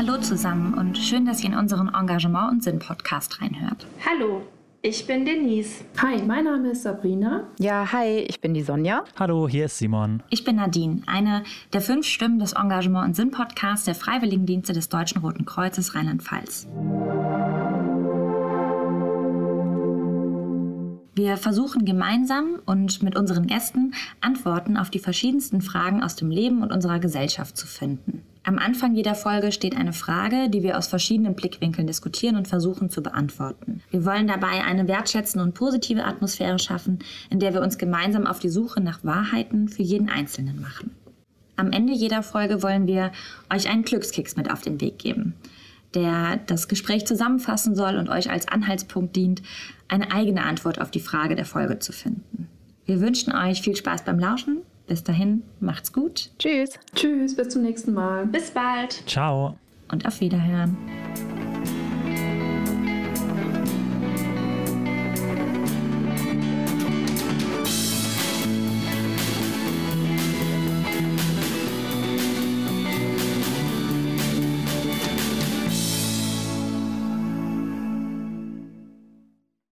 Hallo zusammen und schön, dass ihr in unseren Engagement und Sinn Podcast reinhört. Hallo, ich bin Denise. Hi, mein Name ist Sabrina. Ja, hi, ich bin die Sonja. Hallo, hier ist Simon. Ich bin Nadine, eine der fünf Stimmen des Engagement und Sinn Podcasts der Freiwilligendienste des Deutschen Roten Kreuzes Rheinland-Pfalz. Wir versuchen gemeinsam und mit unseren Gästen Antworten auf die verschiedensten Fragen aus dem Leben und unserer Gesellschaft zu finden. Am Anfang jeder Folge steht eine Frage, die wir aus verschiedenen Blickwinkeln diskutieren und versuchen zu beantworten. Wir wollen dabei eine wertschätzende und positive Atmosphäre schaffen, in der wir uns gemeinsam auf die Suche nach Wahrheiten für jeden Einzelnen machen. Am Ende jeder Folge wollen wir euch einen Glückskeks mit auf den Weg geben, der das Gespräch zusammenfassen soll und euch als Anhaltspunkt dient, eine eigene Antwort auf die Frage der Folge zu finden. Wir wünschen euch viel Spaß beim Lauschen bis dahin, macht's gut. Tschüss. Tschüss, bis zum nächsten Mal. Bis bald. Ciao. Und auf Wiederhören.